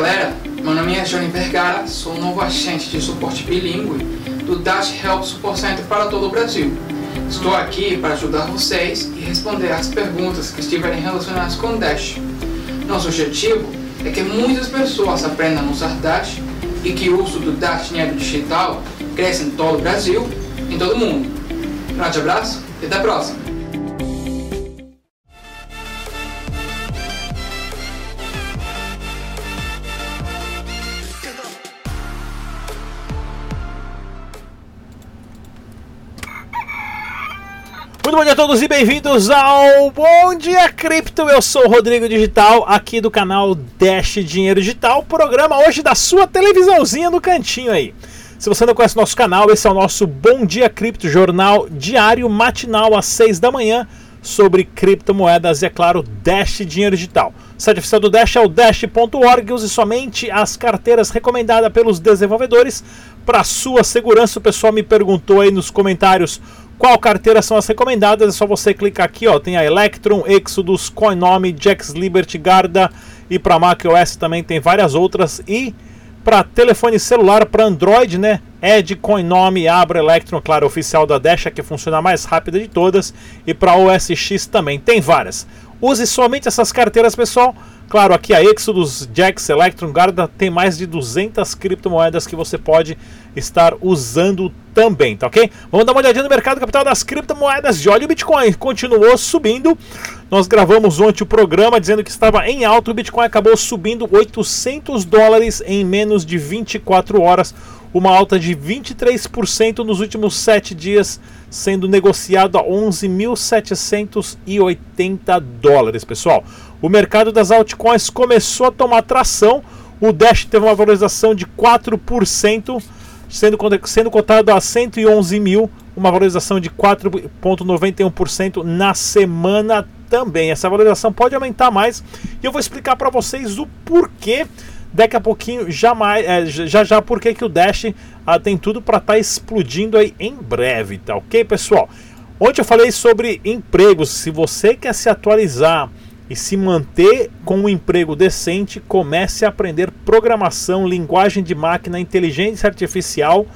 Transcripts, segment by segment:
galera, meu nome é Johnny Vergara, sou o novo agente de suporte bilíngue do Dash Help Support Center para todo o Brasil. Estou aqui para ajudar vocês e responder às perguntas que estiverem relacionadas com o Dash. Nosso objetivo é que muitas pessoas aprendam a usar Dash e que o uso do Dash dinheiro digital cresça em todo o Brasil, em todo o mundo. Grande abraço e até a próxima! Bom dia a todos e bem-vindos ao Bom Dia Cripto. Eu sou o Rodrigo Digital, aqui do canal Dash Dinheiro Digital, programa hoje da sua televisãozinha no cantinho aí. Se você não conhece nosso canal, esse é o nosso Bom Dia Cripto, jornal diário matinal às 6 da manhã sobre criptomoedas e, é claro, Dash Dinheiro Digital. O site oficial do Dash é o dash.org. Use somente as carteiras recomendadas pelos desenvolvedores para sua segurança. O pessoal me perguntou aí nos comentários qual carteira são as recomendadas? É só você clicar aqui, ó. Tem a Electron, Exodus, Coinome, Jax Liberty, Garda e para macOS também tem várias outras e para telefone celular para Android, né? Ed, Coinome, Abra, Electron, claro, oficial da Dash, que funciona mais rápida de todas e para OS X também tem várias. Use somente essas carteiras, pessoal. Claro, aqui a Exodus, Jax, Electron, Garda tem mais de 200 criptomoedas que você pode estar usando também, tá ok? Vamos dar uma olhadinha no mercado capital das criptomoedas de óleo. O Bitcoin continuou subindo. Nós gravamos ontem o programa dizendo que estava em alta. O Bitcoin acabou subindo 800 dólares em menos de 24 horas, uma alta de 23% nos últimos 7 dias, sendo negociado a 11.780 dólares, pessoal. O mercado das altcoins começou a tomar tração. O Dash teve uma valorização de 4%, sendo, sendo cotado a 111 mil, uma valorização de 4,91% na semana também. Essa valorização pode aumentar mais e eu vou explicar para vocês o porquê daqui a pouquinho, já, mais, é, já já porque que o Dash ah, tem tudo para estar tá explodindo aí em breve, tá ok, pessoal? Ontem eu falei sobre empregos. Se você quer se atualizar e se manter com um emprego decente, comece a aprender programação, linguagem de máquina, inteligência artificial,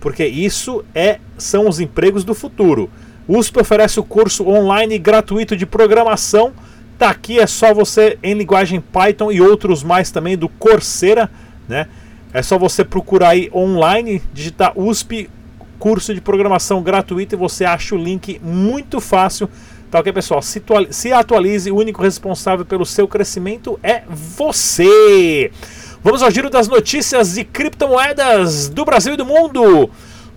porque isso é são os empregos do futuro. O USP oferece o curso online gratuito de programação. Tá aqui é só você em linguagem Python e outros mais também do Coursera, né? É só você procurar aí online, digitar USP curso de programação gratuito e você acha o link muito fácil Tá ok, pessoal? Se, se atualize, o único responsável pelo seu crescimento é você. Vamos ao giro das notícias de criptomoedas do Brasil e do mundo.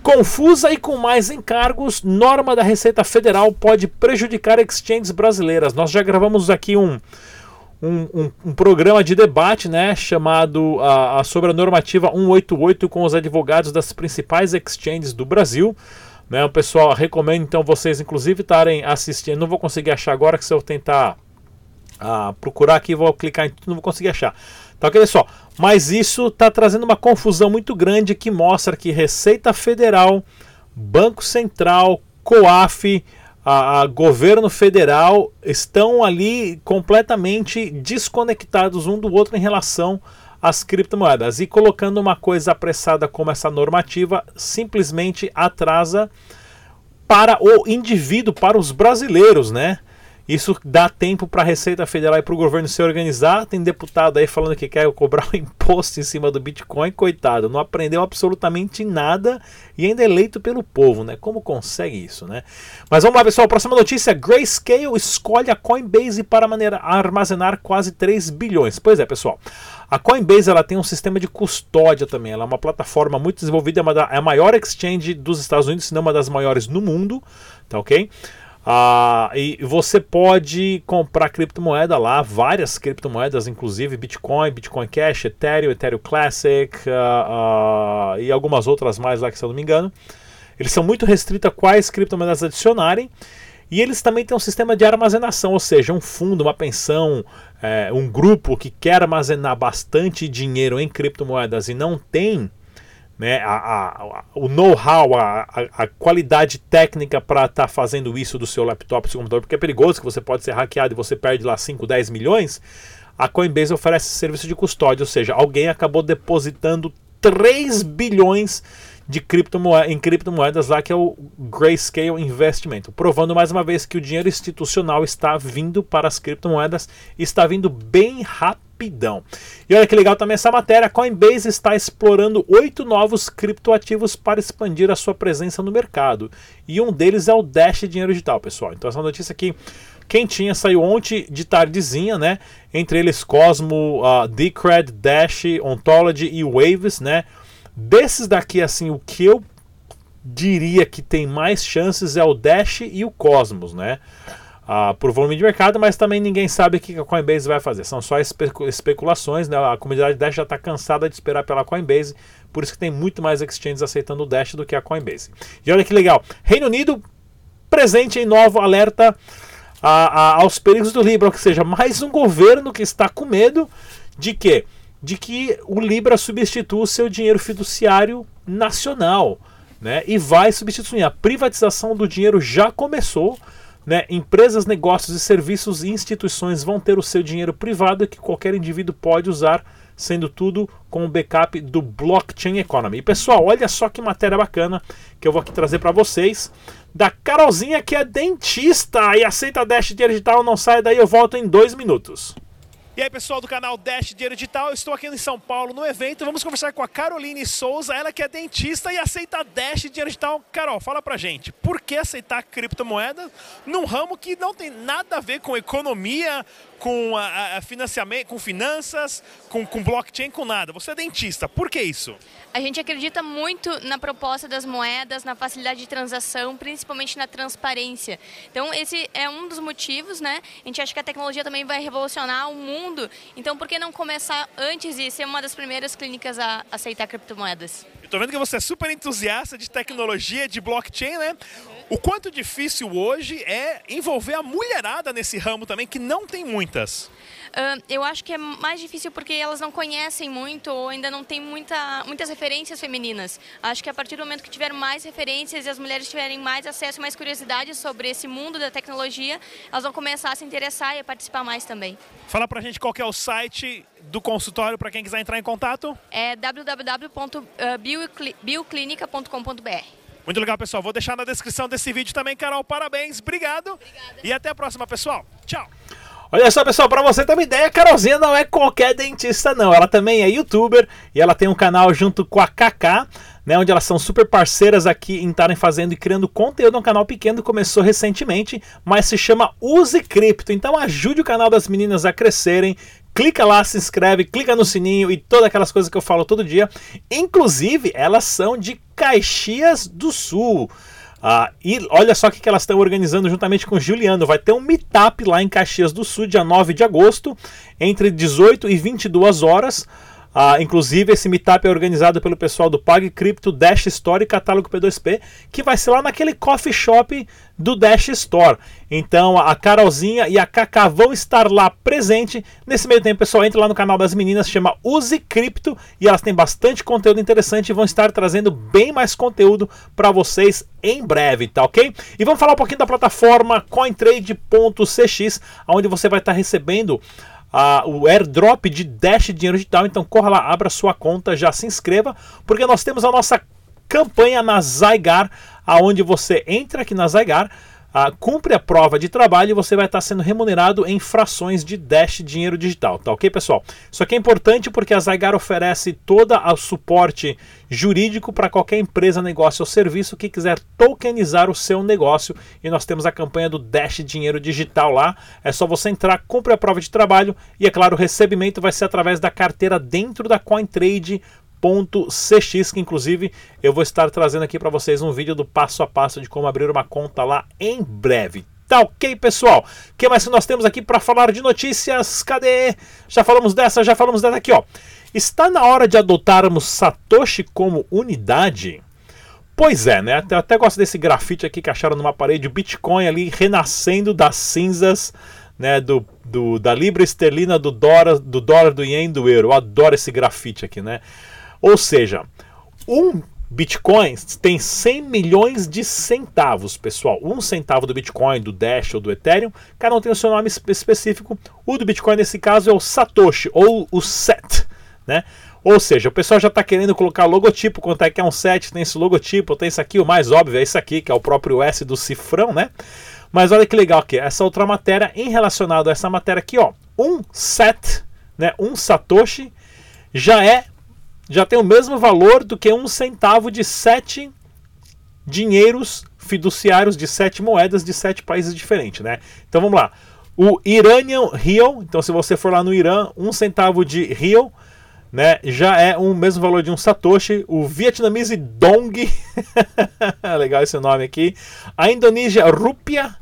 Confusa e com mais encargos, norma da Receita Federal pode prejudicar exchanges brasileiras. Nós já gravamos aqui um, um, um, um programa de debate né, chamado a, a, sobre a normativa 188 com os advogados das principais exchanges do Brasil. Né? O pessoal recomendo então vocês inclusive estarem assistindo. Não vou conseguir achar agora que se eu tentar ah, procurar aqui, vou clicar em tudo, não vou conseguir achar. Tá ok, pessoal? Mas isso está trazendo uma confusão muito grande que mostra que Receita Federal, Banco Central, COAF, a, a, governo federal estão ali completamente desconectados um do outro em relação às criptomoedas. E colocando uma coisa apressada como essa normativa simplesmente atrasa para o indivíduo, para os brasileiros, né? Isso dá tempo para a Receita Federal e para o governo se organizar. Tem deputado aí falando que quer cobrar um imposto em cima do Bitcoin. Coitado, não aprendeu absolutamente nada e ainda é eleito pelo povo, né? Como consegue isso, né? Mas vamos lá, pessoal. Próxima notícia: Grayscale escolhe a Coinbase para armazenar quase 3 bilhões. Pois é, pessoal. A Coinbase ela tem um sistema de custódia também. Ela é uma plataforma muito desenvolvida, é a maior exchange dos Estados Unidos, se não uma das maiores no mundo, tá ok? Ah, e você pode comprar criptomoeda lá, várias criptomoedas, inclusive Bitcoin, Bitcoin Cash, Ethereum, Ethereum Classic uh, uh, e algumas outras mais lá que se eu não me engano. Eles são muito restritos a quais criptomoedas adicionarem. E eles também têm um sistema de armazenação, ou seja, um fundo, uma pensão, é, um grupo que quer armazenar bastante dinheiro em criptomoedas e não tem né, a, a, o know-how, a, a, qualidade técnica para estar tá fazendo isso do seu laptop, do seu computador, porque é perigoso que você pode ser hackeado e você perde lá 5, 10 milhões. a Coinbase oferece serviço de custódia, ou seja, alguém acabou depositando 3 bilhões de criptomoedas, em criptomoedas lá, que é o Grayscale Investment, provando mais uma vez que o dinheiro institucional está vindo para as criptomoedas e está vindo bem rapidão. E olha que legal também essa matéria, a Coinbase está explorando oito novos criptoativos para expandir a sua presença no mercado. E um deles é o Dash Dinheiro Digital, pessoal. Então essa notícia aqui tinha saiu ontem de tardezinha, né? Entre eles Cosmo, uh, Decred, Dash, Ontology e Waves, né? Desses daqui, assim, o que eu diria que tem mais chances é o Dash e o Cosmos, né? Ah, por volume de mercado, mas também ninguém sabe o que a Coinbase vai fazer. São só especulações, né? A comunidade Dash já está cansada de esperar pela Coinbase, por isso que tem muito mais exchanges aceitando o Dash do que a Coinbase. E olha que legal, Reino Unido presente em novo alerta a, a, aos perigos do Libra, ou seja, mais um governo que está com medo de que de que o Libra substitua o seu dinheiro fiduciário nacional. Né, e vai substituir. A privatização do dinheiro já começou. Né, empresas, negócios e serviços e instituições vão ter o seu dinheiro privado que qualquer indivíduo pode usar, sendo tudo com o backup do blockchain economy. E pessoal, olha só que matéria bacana que eu vou aqui trazer para vocês da Carolzinha que é dentista e aceita Dash digital. Não sai daí, eu volto em dois minutos. E aí, pessoal do canal Dash Dinheiro Digital, eu estou aqui em São Paulo no evento. Vamos conversar com a Caroline Souza, ela que é dentista e aceita Dash Dinheiro Digital. Carol, fala pra gente, por que aceitar criptomoeda num ramo que não tem nada a ver com economia, com a, a financiamento, com finanças, com, com blockchain, com nada? Você é dentista, por que isso? A gente acredita muito na proposta das moedas, na facilidade de transação, principalmente na transparência. Então, esse é um dos motivos, né? A gente acha que a tecnologia também vai revolucionar o mundo. Então, por que não começar antes e ser uma das primeiras clínicas a aceitar criptomoedas? Estou vendo que você é super entusiasta de tecnologia, de blockchain, né? O quanto difícil hoje é envolver a mulherada nesse ramo também, que não tem muitas. Uh, eu acho que é mais difícil porque elas não conhecem muito ou ainda não tem muita, muitas referências femininas. Acho que a partir do momento que tiver mais referências e as mulheres tiverem mais acesso, mais curiosidade sobre esse mundo da tecnologia, elas vão começar a se interessar e a participar mais também. Fala pra gente qual é o site do consultório para quem quiser entrar em contato. É www.bioclinica.com.br. Muito legal, pessoal. Vou deixar na descrição desse vídeo também, Carol. Parabéns, obrigado. Obrigada. E até a próxima, pessoal. Tchau. Olha só, pessoal, para você ter uma ideia, a Carolzinha não é qualquer dentista, não. Ela também é youtuber e ela tem um canal junto com a Kaká, né, onde elas são super parceiras aqui em estarem fazendo e criando conteúdo. É um canal pequeno, começou recentemente, mas se chama Use Cripto. Então ajude o canal das meninas a crescerem. Clica lá, se inscreve, clica no sininho e todas aquelas coisas que eu falo todo dia. Inclusive, elas são de Caxias do Sul. Ah, e olha só o que, que elas estão organizando juntamente com o Juliano. Vai ter um meetup lá em Caxias do Sul, dia 9 de agosto, entre 18 e 22 horas. Ah, inclusive, esse meetup é organizado pelo pessoal do Pag Crypto, Dash Store e Catálogo P2P, que vai ser lá naquele coffee shop do Dash Store. Então, a Carolzinha e a Kaká vão estar lá presente. Nesse meio tempo, pessoal, entre lá no canal das meninas, chama Use Cripto, e elas têm bastante conteúdo interessante e vão estar trazendo bem mais conteúdo para vocês em breve, tá ok? E vamos falar um pouquinho da plataforma CoinTrade.cx, onde você vai estar recebendo uh, o airdrop de Dash Dinheiro Digital. Então corra lá, abra sua conta, já se inscreva, porque nós temos a nossa campanha na Zygar, aonde você entra aqui na Zygar ah, cumpre a prova de trabalho e você vai estar sendo remunerado em frações de Dash dinheiro digital, tá ok, pessoal? Isso aqui é importante porque a Zygar oferece todo o suporte jurídico para qualquer empresa, negócio ou serviço que quiser tokenizar o seu negócio e nós temos a campanha do Dash dinheiro digital lá. É só você entrar, cumpre a prova de trabalho e, é claro, o recebimento vai ser através da carteira dentro da CoinTrade CX, que inclusive eu vou estar trazendo aqui para vocês um vídeo do passo a passo de como abrir uma conta lá em breve. Tá ok, pessoal? O que mais que nós temos aqui para falar de notícias? Cadê? Já falamos dessa, já falamos dessa aqui, ó. Está na hora de adotarmos Satoshi como unidade? Pois é, né? Eu até gosto desse grafite aqui que acharam numa parede, o Bitcoin ali renascendo das cinzas, né? Do, do da libra esterlina, do dólar, do dólar, do ien, do euro. Eu adoro esse grafite aqui, né? Ou seja, um Bitcoin tem 100 milhões de centavos, pessoal. Um centavo do Bitcoin, do Dash ou do Ethereum, cada um tem o seu nome específico. O do Bitcoin, nesse caso, é o Satoshi ou o SET, né? Ou seja, o pessoal já está querendo colocar logotipo, quanto é que é um set, tem esse logotipo, tem isso aqui, o mais óbvio é isso aqui, que é o próprio S do cifrão, né? Mas olha que legal aqui, essa outra matéria, em relacionado a essa matéria aqui, ó, um set, né, um satoshi, já é, já tem o mesmo valor do que um centavo de sete dinheiros fiduciários de sete moedas de sete países diferentes, né? Então vamos lá. O Iranian Riel, então se você for lá no Irã, um centavo de Riel né, já é o mesmo valor de um Satoshi. O vietnamese Dong, legal esse nome aqui. A Indonésia Rupia.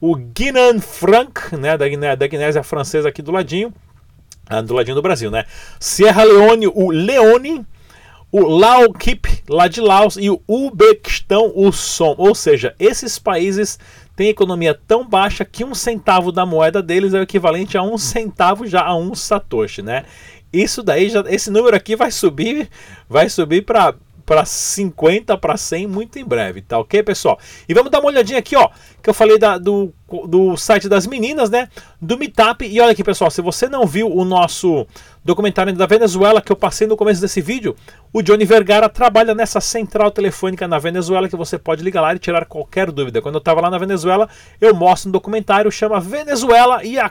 O Guinan Franc, né, da, Guiné, da Guinésia Francesa aqui do ladinho. Ah, do ladinho do Brasil, né? Sierra Leone, o Leone. O Lao Kip, lá de Laos. E o Uzbequistão, o Som. Ou seja, esses países têm economia tão baixa que um centavo da moeda deles é o equivalente a um centavo já a um satoshi, né? Isso daí, já, esse número aqui vai subir, vai subir para para 50 para 100 muito em breve, tá ok, pessoal? E vamos dar uma olhadinha aqui, ó, que eu falei da, do, do site das meninas, né, do Meetup. E olha aqui, pessoal, se você não viu o nosso documentário da Venezuela que eu passei no começo desse vídeo, o Johnny Vergara trabalha nessa central telefônica na Venezuela que você pode ligar lá e tirar qualquer dúvida. Quando eu estava lá na Venezuela, eu mostro um documentário chama Venezuela e a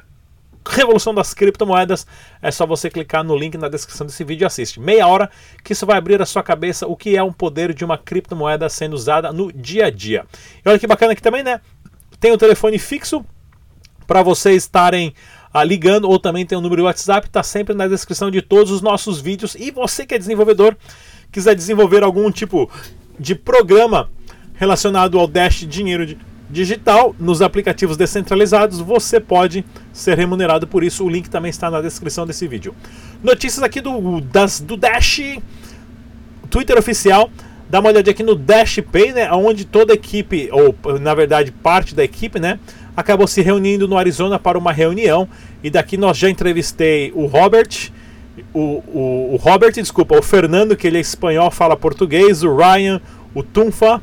revolução das criptomoedas, é só você clicar no link na descrição desse vídeo e assiste. Meia hora que isso vai abrir a sua cabeça o que é um poder de uma criptomoeda sendo usada no dia a dia. E olha que bacana aqui também, né? Tem o um telefone fixo para vocês estarem ah, ligando ou também tem o um número de WhatsApp, está sempre na descrição de todos os nossos vídeos. E você que é desenvolvedor, quiser desenvolver algum tipo de programa relacionado ao Dash Dinheiro de digital nos aplicativos descentralizados, você pode ser remunerado por isso. O link também está na descrição desse vídeo. Notícias aqui do, das, do Dash, Twitter oficial. Dá uma olhadinha aqui no Dash Pay, né, onde toda a equipe, ou na verdade parte da equipe, né, acabou se reunindo no Arizona para uma reunião. E daqui nós já entrevistei o Robert, o, o, o Robert, desculpa, o Fernando, que ele é espanhol, fala português, o Ryan, o Tunfa,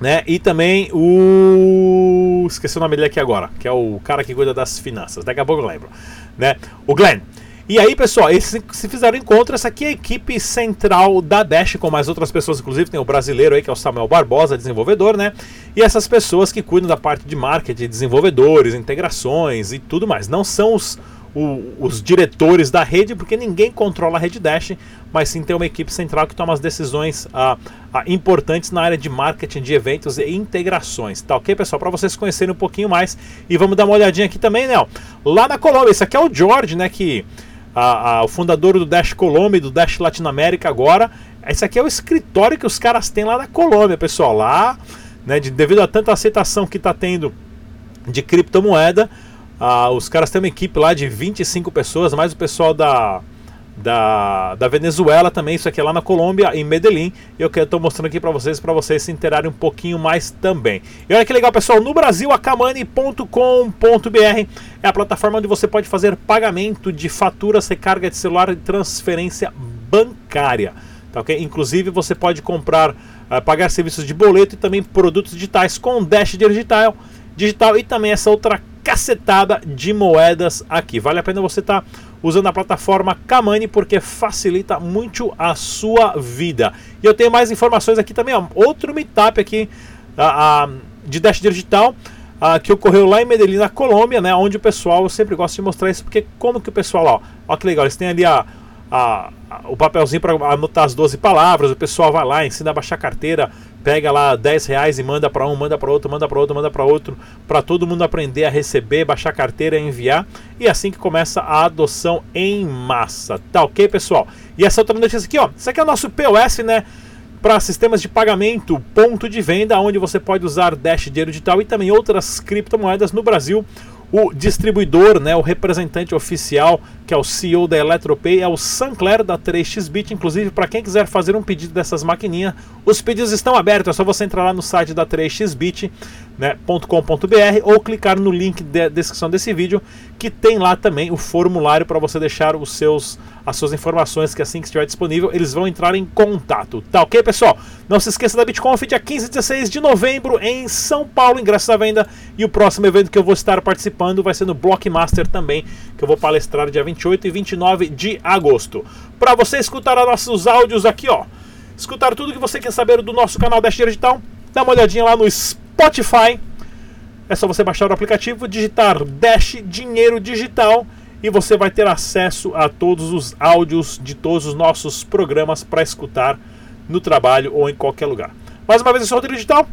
né? E também o. Esqueci o nome dele aqui agora, que é o cara que cuida das finanças. Daqui a pouco eu lembro. Né? O Glenn. E aí, pessoal, eles se fizeram encontro. Essa aqui é a equipe central da Dash, com mais outras pessoas, inclusive tem o brasileiro aí, que é o Samuel Barbosa, desenvolvedor, né? E essas pessoas que cuidam da parte de marketing, desenvolvedores, integrações e tudo mais. Não são os o, os diretores da rede, porque ninguém controla a rede Dash, mas sim tem uma equipe central que toma as decisões ah, ah, importantes na área de marketing de eventos e integrações. Tá ok, pessoal? Para vocês conhecerem um pouquinho mais. E vamos dar uma olhadinha aqui também, né? Lá na Colômbia, esse aqui é o George, né? Que, o fundador do Dash Colômbia e do Dash Latinoamérica agora. Esse aqui é o escritório que os caras têm lá na Colômbia, pessoal. Lá, né, de, devido a tanta aceitação que está tendo de criptomoeda, ah, os caras têm uma equipe lá de 25 pessoas, mais o pessoal da, da, da Venezuela também, isso aqui é lá na Colômbia, em Medellín. E eu estou mostrando aqui para vocês, para vocês se interarem um pouquinho mais também. E olha que legal, pessoal, no Brasil, a Kamani.com.br é a plataforma onde você pode fazer pagamento de faturas, recarga de celular e transferência bancária. Tá, okay? Inclusive, você pode comprar, uh, pagar serviços de boleto e também produtos digitais com Dash Digital, digital e também essa outra cacetada de moedas aqui. Vale a pena você estar tá usando a plataforma Kamani porque facilita muito a sua vida. E eu tenho mais informações aqui também, ó. outro meetup aqui a, a, de Dash Digital. a que ocorreu lá em Medellín, na Colômbia, né? Onde o pessoal, eu sempre gosto de mostrar isso, porque como que o pessoal, ó, ó que legal, eles têm ali a, a, a o papelzinho para anotar as 12 palavras, o pessoal vai lá, ensina a baixar carteira, pega lá 10 reais e manda para um, manda para outro, manda para outro, manda para outro, para todo mundo aprender a receber, baixar carteira, enviar e é assim que começa a adoção em massa. Tá ok, pessoal? E essa outra notícia aqui, ó, isso aqui é o nosso POS, né? Para sistemas de pagamento, ponto de venda, onde você pode usar Dash Dinheiro Digital e também outras criptomoedas no Brasil. O distribuidor, né, o representante oficial que é o CEO da Eletropay, é o Sancler da 3xBit. Inclusive, para quem quiser fazer um pedido dessas maquininhas, os pedidos estão abertos. É só você entrar lá no site da 3xBit, né, ou clicar no link da de descrição desse vídeo, que tem lá também o formulário para você deixar os seus, as suas informações, que assim que estiver disponível, eles vão entrar em contato. Tá ok, pessoal? Não se esqueça da BitConf, dia 15 e 16 de novembro, em São Paulo, ingressos à venda. E o próximo evento que eu vou estar participando vai ser no Blockmaster também, que eu vou palestrar dia 28 e 29 de agosto. Para você escutar nossos áudios aqui, ó, escutar tudo que você quer saber do nosso canal Dash Digital, dá uma olhadinha lá no Spotify. É só você baixar o aplicativo, digitar Dash Dinheiro Digital e você vai ter acesso a todos os áudios de todos os nossos programas para escutar no trabalho ou em qualquer lugar. Mais uma vez, eu sou o Rodrigo Digital.